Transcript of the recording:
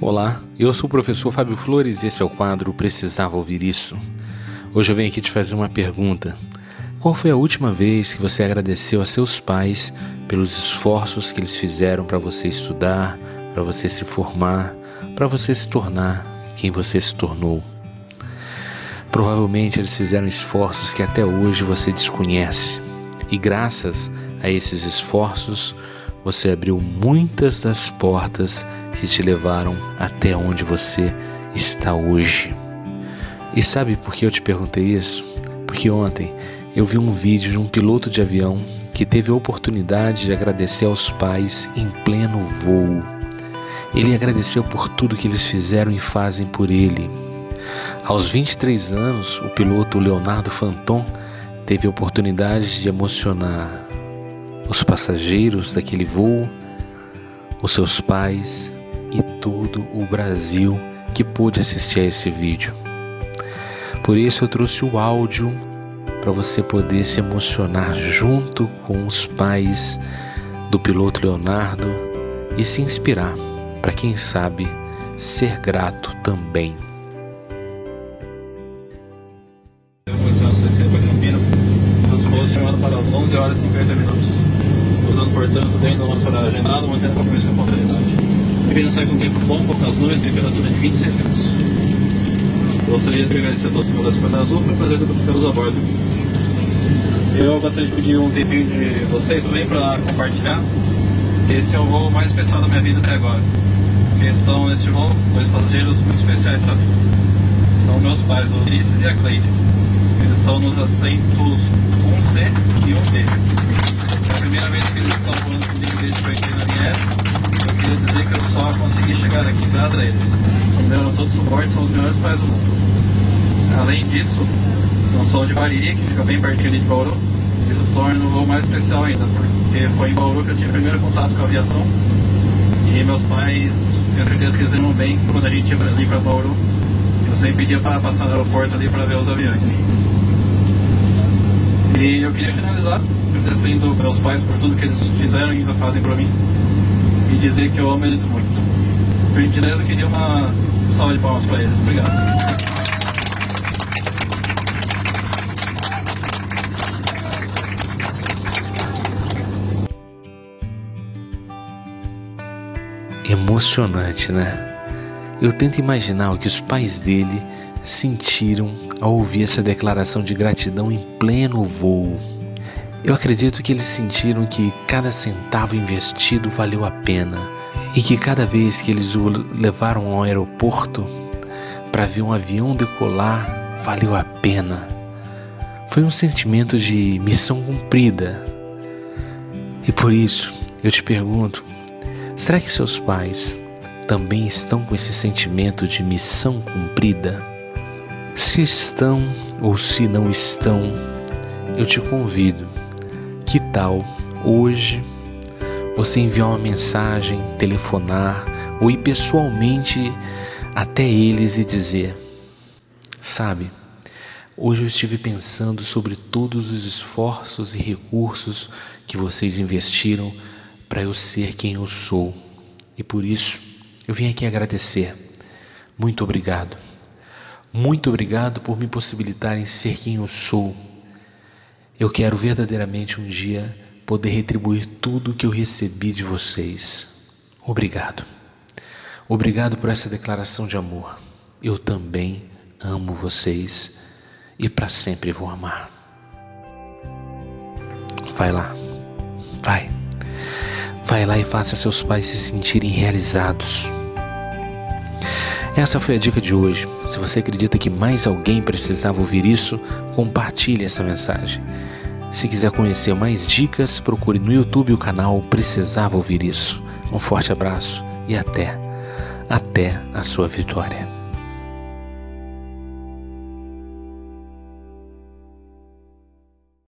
Olá, eu sou o professor Fábio Flores e esse é o quadro Precisava Ouvir Isso. Hoje eu venho aqui te fazer uma pergunta. Qual foi a última vez que você agradeceu a seus pais pelos esforços que eles fizeram para você estudar, para você se formar, para você se tornar quem você se tornou? Provavelmente eles fizeram esforços que até hoje você desconhece. E graças a esses esforços, você abriu muitas das portas que te levaram até onde você está hoje. E sabe por que eu te perguntei isso? Porque ontem eu vi um vídeo de um piloto de avião que teve a oportunidade de agradecer aos pais em pleno voo. Ele agradeceu por tudo que eles fizeram e fazem por ele. Aos 23 anos, o piloto Leonardo Fanton teve a oportunidade de emocionar os passageiros daquele voo, os seus pais e todo o Brasil que pôde assistir a esse vídeo. Por isso eu trouxe o áudio para você poder se emocionar junto com os pais do piloto Leonardo e se inspirar para quem sabe ser grato também. para 11 horas e 50 minutos, portanto dentro do nosso horário agendado, mantendo o compromisso com a pontualidade. Apenas sai com tempo bom, poucas nuvens, temperatura de 26 graus. Gostaria de agradecer a todos que mandaram para azul para fazer temos a bordo. Eu gostaria de pedir um tempinho de vocês também para compartilhar. Esse é o voo mais especial da minha vida até agora. Estão neste voo dois passageiros muito especiais para mim. São meus pais, o Ulisses e a Cleide. Eles estão nos assentos Deram todo o suporte, são os melhores pais do mundo. Além disso, não sou de Bariri, que fica bem pertinho de Bauru. Isso torna o voo mais especial ainda, porque foi em Bauru que eu tive o primeiro contato com a aviação. E meus pais, tenho certeza que eles lembram bem quando a gente ia ali para Bauru. Eu sempre pedia para passar no aeroporto ali para ver os aviões. E eu queria finalizar agradecendo meus pais por tudo que eles fizeram e ainda fazem para mim e dizer que eu amo eles muito. Por gentileza, eu queria uma salva de palmas para eles. Obrigado. Emocionante, né? Eu tento imaginar o que os pais dele sentiram ao ouvir essa declaração de gratidão em pleno voo. Eu acredito que eles sentiram que cada centavo investido valeu a pena e que cada vez que eles o levaram ao aeroporto para ver um avião decolar valeu a pena. Foi um sentimento de missão cumprida. E por isso eu te pergunto: será que seus pais também estão com esse sentimento de missão cumprida? Se estão ou se não estão, eu te convido que tal hoje você enviar uma mensagem, telefonar ou ir pessoalmente até eles e dizer: Sabe, hoje eu estive pensando sobre todos os esforços e recursos que vocês investiram para eu ser quem eu sou e por isso eu vim aqui agradecer. Muito obrigado. Muito obrigado por me possibilitarem ser quem eu sou eu quero verdadeiramente um dia poder retribuir tudo que eu recebi de vocês. Obrigado. Obrigado por essa declaração de amor. Eu também amo vocês e para sempre vou amar. Vai lá. Vai. Vai lá e faça seus pais se sentirem realizados. Essa foi a dica de hoje. Se você acredita que mais alguém precisava ouvir isso, compartilhe essa mensagem. Se quiser conhecer mais dicas, procure no YouTube o canal Precisava Ouvir Isso. Um forte abraço e até, até a sua vitória.